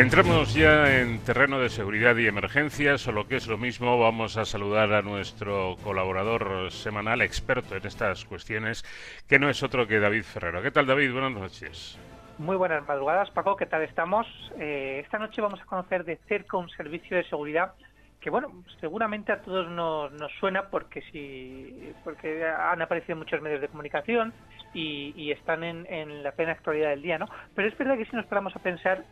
Entramos ya en terreno de seguridad y emergencias, o lo que es lo mismo, vamos a saludar a nuestro colaborador semanal experto en estas cuestiones, que no es otro que David Ferrero. ¿Qué tal, David? Buenas noches. Muy buenas madrugadas, Paco. ¿Qué tal estamos? Eh, esta noche vamos a conocer de cerca un servicio de seguridad que, bueno, seguramente a todos nos, suena porque si, porque han aparecido muchos medios de comunicación y, están en, en la plena actualidad del día, ¿no? Pero es verdad que si nos paramos a pensar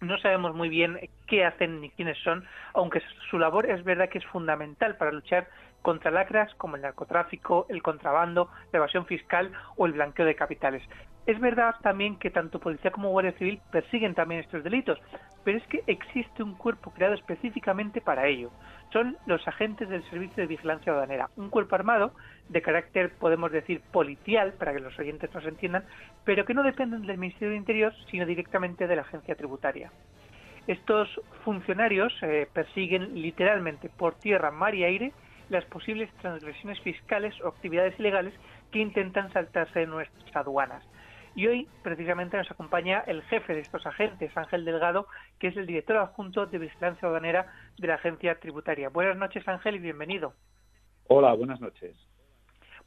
no sabemos muy bien qué hacen ni quiénes son, aunque su labor es verdad que es fundamental para luchar contra lacras como el narcotráfico, el contrabando, la evasión fiscal o el blanqueo de capitales. Es verdad también que tanto policía como guardia civil persiguen también estos delitos, pero es que existe un cuerpo creado específicamente para ello. Son los agentes del Servicio de Vigilancia Aduanera, un cuerpo armado de carácter, podemos decir, policial, para que los oyentes nos entiendan, pero que no dependen del Ministerio de Interior, sino directamente de la agencia tributaria. Estos funcionarios eh, persiguen literalmente por tierra, mar y aire las posibles transgresiones fiscales o actividades ilegales que intentan saltarse nuestras aduanas. Y hoy, precisamente, nos acompaña el jefe de estos agentes, Ángel Delgado, que es el director adjunto de Vigilancia Aduanera de la Agencia Tributaria. Buenas noches, Ángel, y bienvenido. Hola, buenas noches.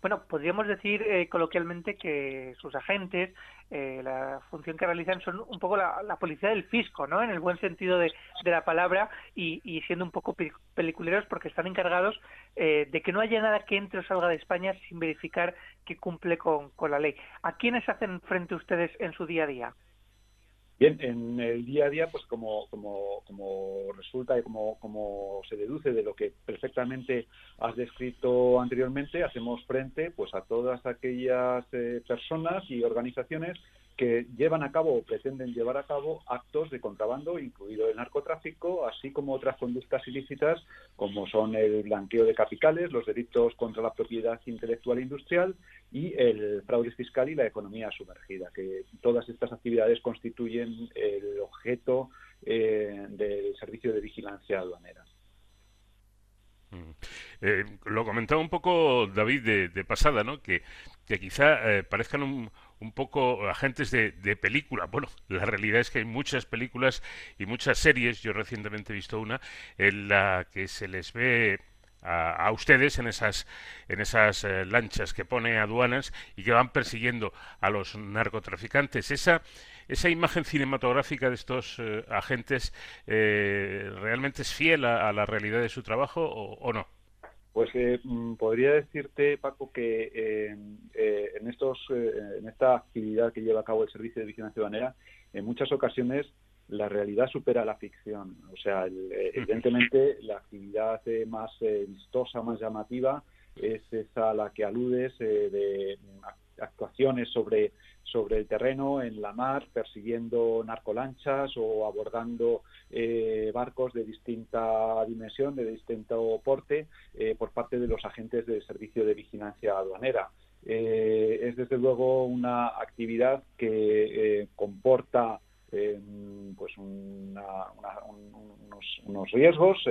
Bueno, podríamos decir eh, coloquialmente que sus agentes, eh, la función que realizan son un poco la, policía del fisco, ¿no? En el buen sentido de, la palabra y, siendo un poco peliculeros porque están encargados eh, de que no haya nada que entre o salga de España sin verificar que cumple con, con la ley. ¿A quiénes hacen frente ustedes en su día a día? Bien, en el día a día, pues como, como, como resulta y como, como se deduce de lo que perfectamente has descrito anteriormente, hacemos frente pues a todas aquellas eh, personas y organizaciones que llevan a cabo o pretenden llevar a cabo actos de contrabando, incluido el narcotráfico, así como otras conductas ilícitas como son el blanqueo de capitales, los delitos contra la propiedad intelectual e industrial y el fraude fiscal y la economía sumergida, que todas estas actividades constituyen el objeto eh, del servicio de vigilancia aduanera. Mm. Eh, lo comentaba un poco David de, pasada, ¿no? Que, quizá eh, parezcan un, un poco agentes de, película. Bueno, la realidad es que hay muchas películas y muchas series, yo recientemente he visto una, en la que se les ve a, ustedes en esas en esas eh, lanchas que pone aduanas y que van persiguiendo a los narcotraficantes. Esa esa imagen cinematográfica de estos eh, agentes eh, realmente es fiel a, la realidad de su trabajo o no? Pues eh, mm, podría decirte, Paco, que eh, eh, en, estos, en esta actividad que lleva a cabo el Servicio de Vigilancia Ciudadanera, en muchas ocasiones la realidad supera la ficción. O sea, evidentemente la actividad más vistosa, más llamativa, es esa a la que aludes de actuaciones sobre sobre el terreno, en la mar, persiguiendo narcolanchas o abordando eh, barcos de distinta dimensión, de distinto porte, eh, por parte de los agentes del Servicio de Vigilancia Aduanera. Eh, es desde luego una actividad que comporta pues unos, unos, riesgos,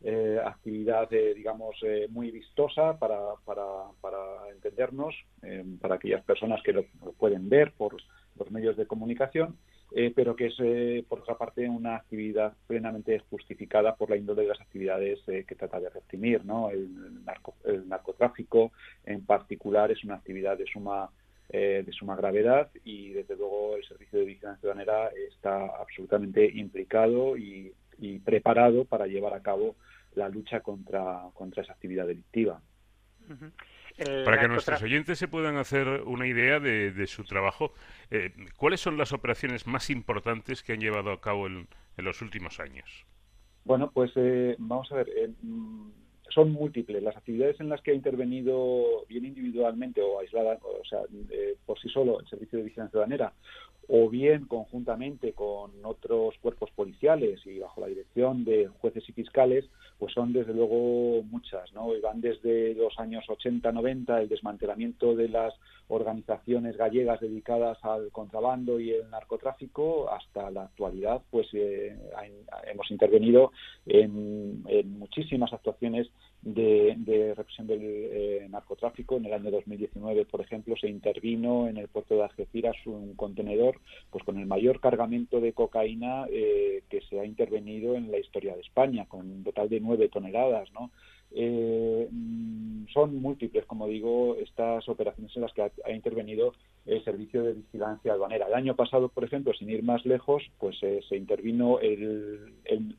eh, actividad, digamos, eh, muy vistosa para, para, para entendernos, eh, para aquellas personas que lo, pueden ver por los medios de comunicación, pero que es, por otra parte, una actividad plenamente justificada por la índole de las actividades que trata de reprimir. ¿no? El, el, narcotráfico, en particular, es una actividad de suma de suma gravedad y desde luego el Servicio de Vigilancia Ciudadanera está absolutamente implicado y, y preparado para llevar a cabo la lucha contra, contra esa actividad delictiva. Para que nuestros oyentes se puedan hacer una idea de, su trabajo, eh, ¿cuáles son las operaciones más importantes que han llevado a cabo en, los últimos años? Bueno, pues eh, vamos a ver, eh, mm, son múltiples. Las actividades en las que ha intervenido bien individualmente o aislada, o sea, por sí solo el Servicio de Vigilancia Ciudadanera, o bien conjuntamente con otros cuerpos policiales y bajo la dirección de jueces y fiscales, pues son desde luego muchas, ¿no? Y van desde los años 80-90 el desmantelamiento de las organizaciones gallegas dedicadas al contrabando y el narcotráfico hasta la actualidad, pues eh, hemos intervenido en, muchísimas actuaciones de, represión del eh, narcotráfico. En el año 2019, por ejemplo, se intervino en el puerto de Algeciras un contenedor pues con el mayor cargamento de cocaína eh, que se ha intervenido en la historia de España, con un total de nueve toneladas, ¿no? Eh, mm, son múltiples, como digo, estas operaciones en las que ha, intervenido el Servicio de Vigilancia Aduanera. El año pasado, por ejemplo, sin ir más lejos, pues se intervino el, el,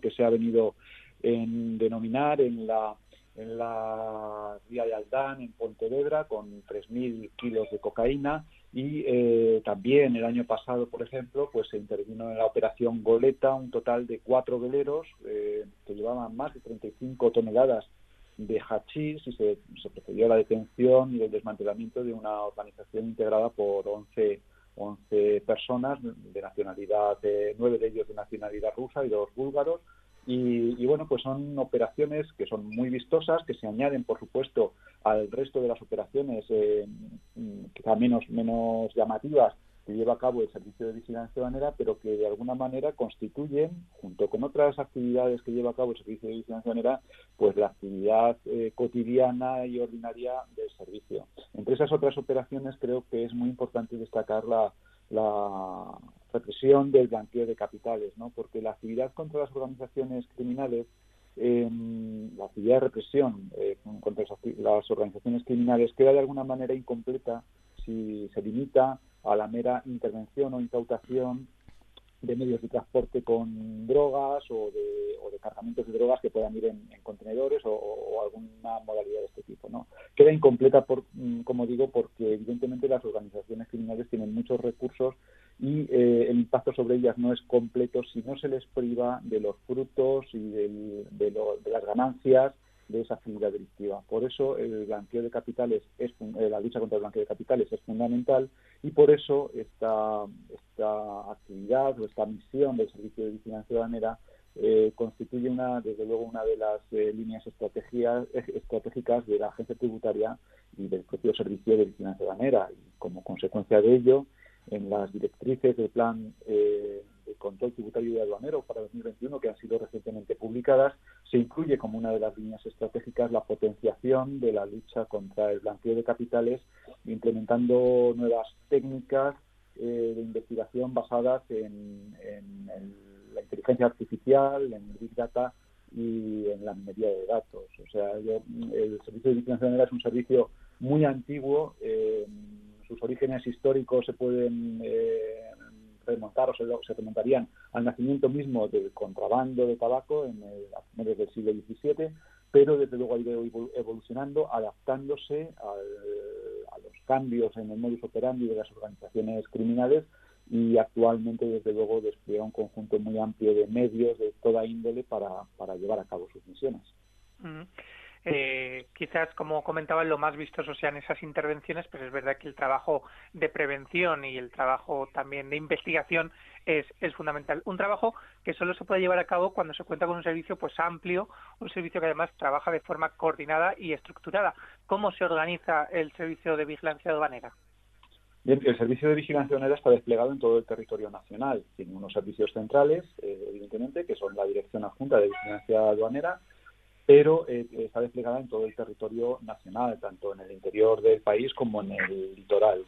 que se ha venido en denominar en la en la Ría de Aldán, en Pontevedra, con 3.000 kilos de cocaína. Y eh, también el año pasado, por ejemplo, pues se intervino en la operación Goleta un total de cuatro veleros eh, que llevaban más de 35 toneladas de hachís y se, se, procedió a la detención y el desmantelamiento de una organización integrada por 11, 11 personas de nacionalidad, de, nueve de ellos de nacionalidad rusa y dos búlgaros, y, bueno, pues son operaciones que son muy vistosas, que se añaden, por supuesto, al resto de las operaciones eh, quizá menos, menos llamativas que lleva a cabo el Servicio de Vigilancia Banera, pero que de alguna manera constituyen, junto con otras actividades que lleva a cabo el Servicio de Vigilancia Banera, pues la actividad eh, cotidiana y ordinaria del servicio. Entre esas otras operaciones creo que es muy importante destacar la, la represión del blanqueo de capitales, ¿no? porque la actividad contra las organizaciones criminales, em, la actividad de represión eh, contra las organizaciones criminales queda de alguna manera incompleta si se limita a la mera intervención o incautación de medios de transporte con drogas o de, o de cargamentos de drogas que puedan ir en, contenedores o, alguna modalidad de este tipo. ¿no? Queda incompleta, por, mm, como digo, porque evidentemente las organizaciones criminales tienen muchos recursos y eh, el impacto sobre ellas no es completo si no se les priva de los frutos y de, de las ganancias de esa actividad delictiva. Por eso el blanqueo de capitales, es, eh, la lucha contra el blanqueo de capitales es fundamental y por eso esta, esta actividad o esta misión del Servicio de Vigilancia Aduanera eh, constituye una, desde luego una de las eh, líneas estratégicas de la agencia tributaria y del propio Servicio de Vigilancia Aduanera. Y como consecuencia de ello, en las directrices del plan eh, de control tributario y aduanero para 2021 que han sido recientemente publicadas, se incluye como una de las líneas estratégicas la potenciación de la lucha contra el blanqueo de capitales, implementando nuevas técnicas eh, de investigación basadas en, la inteligencia artificial, en Big Data y en la minería de datos. O sea, el Servicio de Vigilancia es un servicio muy antiguo. Eh, sus orígenes históricos se pueden eh, remontar o se, remontarían al nacimiento mismo del contrabando de tabaco en el, a del siglo XVII, pero desde luego ha ido evolucionando, adaptándose a los cambios en el modus operandi de las organizaciones criminales y actualmente desde luego despliega un conjunto muy amplio de medios de toda índole para, para llevar a cabo sus misiones. Mm eh, quizás, como comentaba, lo más vistoso sean esas intervenciones, pero es verdad que el trabajo de prevención y el trabajo también de investigación es, es fundamental. Un trabajo que solo se puede llevar a cabo cuando se cuenta con un servicio pues amplio, un servicio que además trabaja de forma coordinada y estructurada. ¿Cómo se organiza el servicio de vigilancia aduanera? Bien, el servicio de vigilancia aduanera está desplegado en todo el territorio nacional. Tiene unos servicios centrales, eh, evidentemente, que son la Dirección Adjunta de Vigilancia Aduanera, pero eh, está desplegada en todo el territorio nacional, tanto en el interior del país como en el litoral.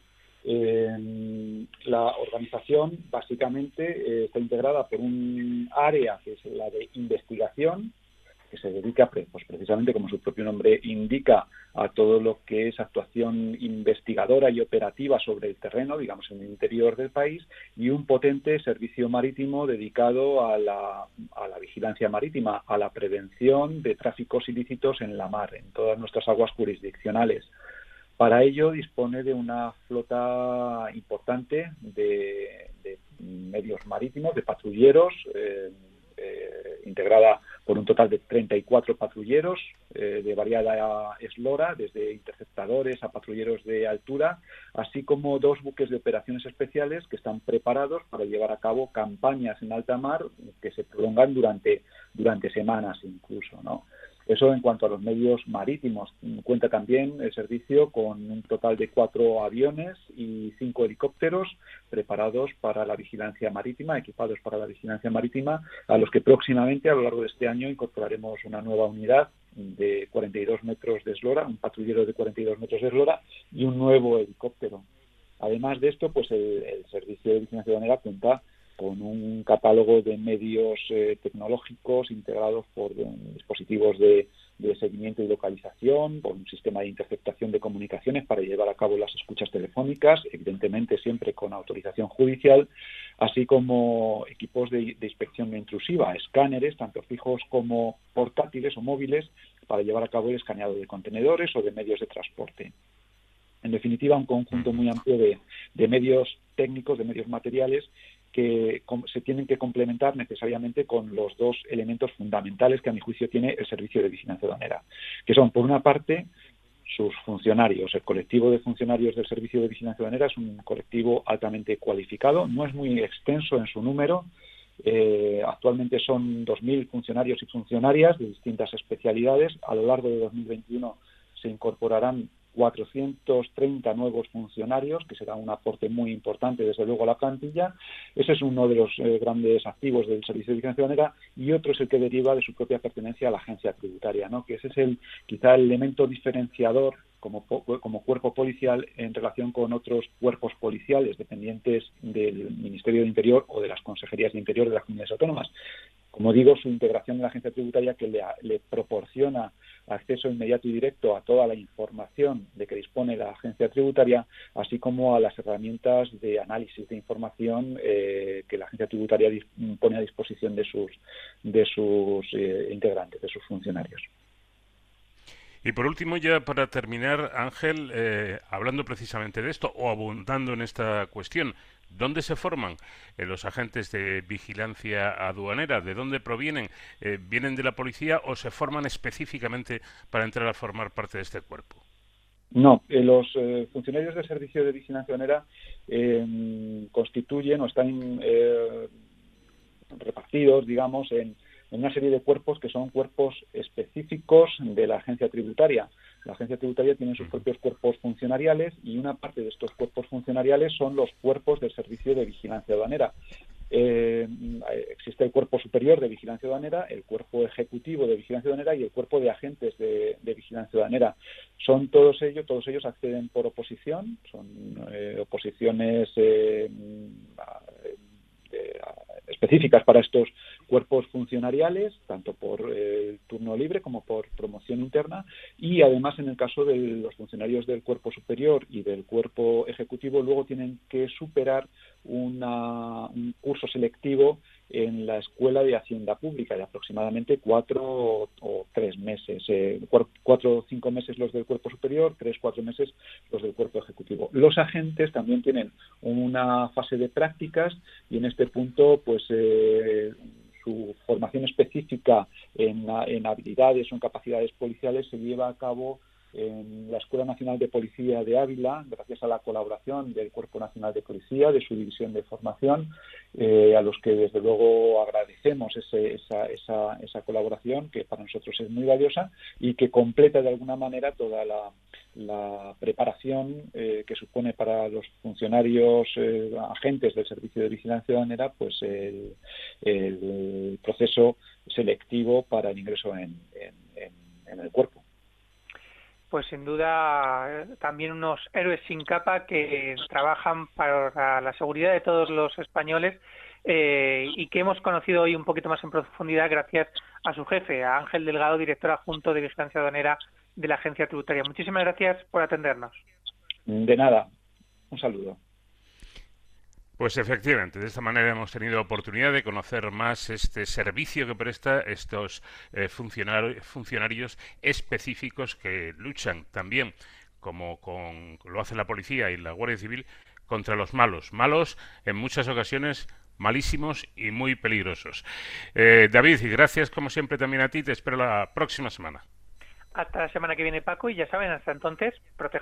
la organización básicamente eh, está integrada por un área que es la de investigación, que se dedica pues precisamente como su propio nombre indica a todo lo que es actuación investigadora y operativa sobre el terreno, digamos en el interior del país, y un potente servicio marítimo dedicado a la, a la vigilancia marítima, a la prevención de tráficos ilícitos en la mar, en todas nuestras aguas jurisdiccionales. Para ello dispone de una flota importante de, medios marítimos, de patrulleros, eh, eh, integrada por un total de 34 patrulleros eh, de variada eslora, desde interceptadores a patrulleros de altura, así como dos buques de operaciones especiales que están preparados para llevar a cabo campañas en alta mar que se prolongan durante, durante semanas incluso. ¿no? Eso en cuanto a los medios marítimos. Cuenta también el servicio con un total de cuatro aviones y cinco helicópteros preparados para la vigilancia marítima, equipados para la vigilancia marítima, a los que próximamente, a lo largo de este año, incorporaremos una nueva unidad de 42 metros de eslora, un patrullero de 42 metros de eslora y un nuevo helicóptero. Además de esto, pues el, servicio de vigilancia aduanera cuenta con un catálogo de medios eh, tecnológicos integrados por eh, dispositivos de, seguimiento y localización, por un sistema de interceptación de comunicaciones para llevar a cabo las escuchas telefónicas, evidentemente siempre con autorización judicial, así como equipos de, de inspección intrusiva, escáneres, tanto fijos como portátiles o móviles, para llevar a cabo el escaneado de contenedores o de medios de transporte. En definitiva, un conjunto muy amplio de, de medios técnicos, de medios materiales que se tienen que complementar necesariamente con los dos elementos fundamentales que a mi juicio tiene el servicio de vigilancia aduanera, que son, por una parte, sus funcionarios. El colectivo de funcionarios del Servicio de Vigilancia Aduanera es un colectivo altamente cualificado, no es muy extenso en su número. Eh, actualmente son 2.000 funcionarios y funcionarias de distintas especialidades. A lo largo de 2021 se incorporarán 430 nuevos funcionarios, que será un aporte muy importante, desde luego, a la plantilla. Ese es uno de los eh, grandes activos del Servicio de Vigilancia Aduanera y otro es el que deriva de su propia pertenencia a la agencia tributaria, ¿no? que ese es el quizá el elemento diferenciador como, como cuerpo policial en relación con otros cuerpos policiales dependientes del Ministerio de Interior o de las consejerías de Interior de las comunidades autónomas. Como digo, su integración en la agencia tributaria que le, proporciona acceso inmediato y directo a toda la información de que dispone la agencia tributaria, así como a las herramientas de análisis de información eh, que la agencia tributaria pone a disposición de sus, de sus eh, integrantes, de sus funcionarios. Y por último, ya para terminar, Ángel, eh, hablando precisamente de esto o abundando en esta cuestión, ¿Dónde se forman eh, los agentes de vigilancia aduanera? ¿De dónde provienen? Eh, ¿Vienen de la policía o se forman específicamente para entrar a formar parte de este cuerpo? No, los funcionarios del Servicio de Vigilancia Aduanera constituyen o están repartidos, digamos, en, una serie de cuerpos que son cuerpos específicos de la agencia tributaria. La agencia tributaria tiene sus propios cuerpos funcionariales y una parte de estos cuerpos funcionariales son los cuerpos del servicio de vigilancia aduanera. Eh, existe el cuerpo superior de vigilancia aduanera, el cuerpo ejecutivo de vigilancia aduanera y el cuerpo de agentes de, vigilancia aduanera. Son todos ellos, todos ellos acceden por oposición, son eh, oposiciones eh, específicas para estos cuerpos funcionariales, tanto por eh, turno libre como por promoción interna, y además en el caso de los funcionarios del cuerpo superior y del cuerpo ejecutivo, luego tienen que superar una, un curso selectivo en la Escuela de Hacienda Pública de aproximadamente cuatro o, tres meses, eh, cuatro o cinco meses los del cuerpo superior, tres, cuatro meses los del cuerpo ejecutivo. Los agentes también tienen una fase de prácticas y en este punto, pues, eh, su formación específica en, en habilidades o en capacidades policiales se lleva a cabo en la Escuela Nacional de Policía de Ávila, gracias a la colaboración del Cuerpo Nacional de Policía, de su división de formación, eh, a los que desde luego agradecemos esa, esa, esa, colaboración, que para nosotros es muy valiosa y que completa de alguna manera toda la, preparación eh, que supone para los funcionarios eh, agentes del Servicio de Vigilancia Ciudadanera pues el, proceso selectivo para el ingreso en el cuerpo pues sin duda también unos héroes sin capa que trabajan para la seguridad de todos los españoles eh, y que hemos conocido hoy un poquito más en profundidad gracias a su jefe, a Ángel Delgado, director adjunto de Vigilancia Aduanera de la Agencia Tributaria. Muchísimas gracias por atendernos. De nada. Un saludo. Pues efectivamente, de esta manera hemos tenido oportunidad de conocer más este servicio que presta estos eh, funcionarios específicos que luchan también, como con, lo hace la policía y la Guardia Civil, contra los malos. Malos en muchas ocasiones malísimos y muy peligrosos. Eh, David, y gracias como siempre también a ti. Te espero la próxima semana. Hasta la semana que viene, Paco, y ya saben, hasta entonces, protejan.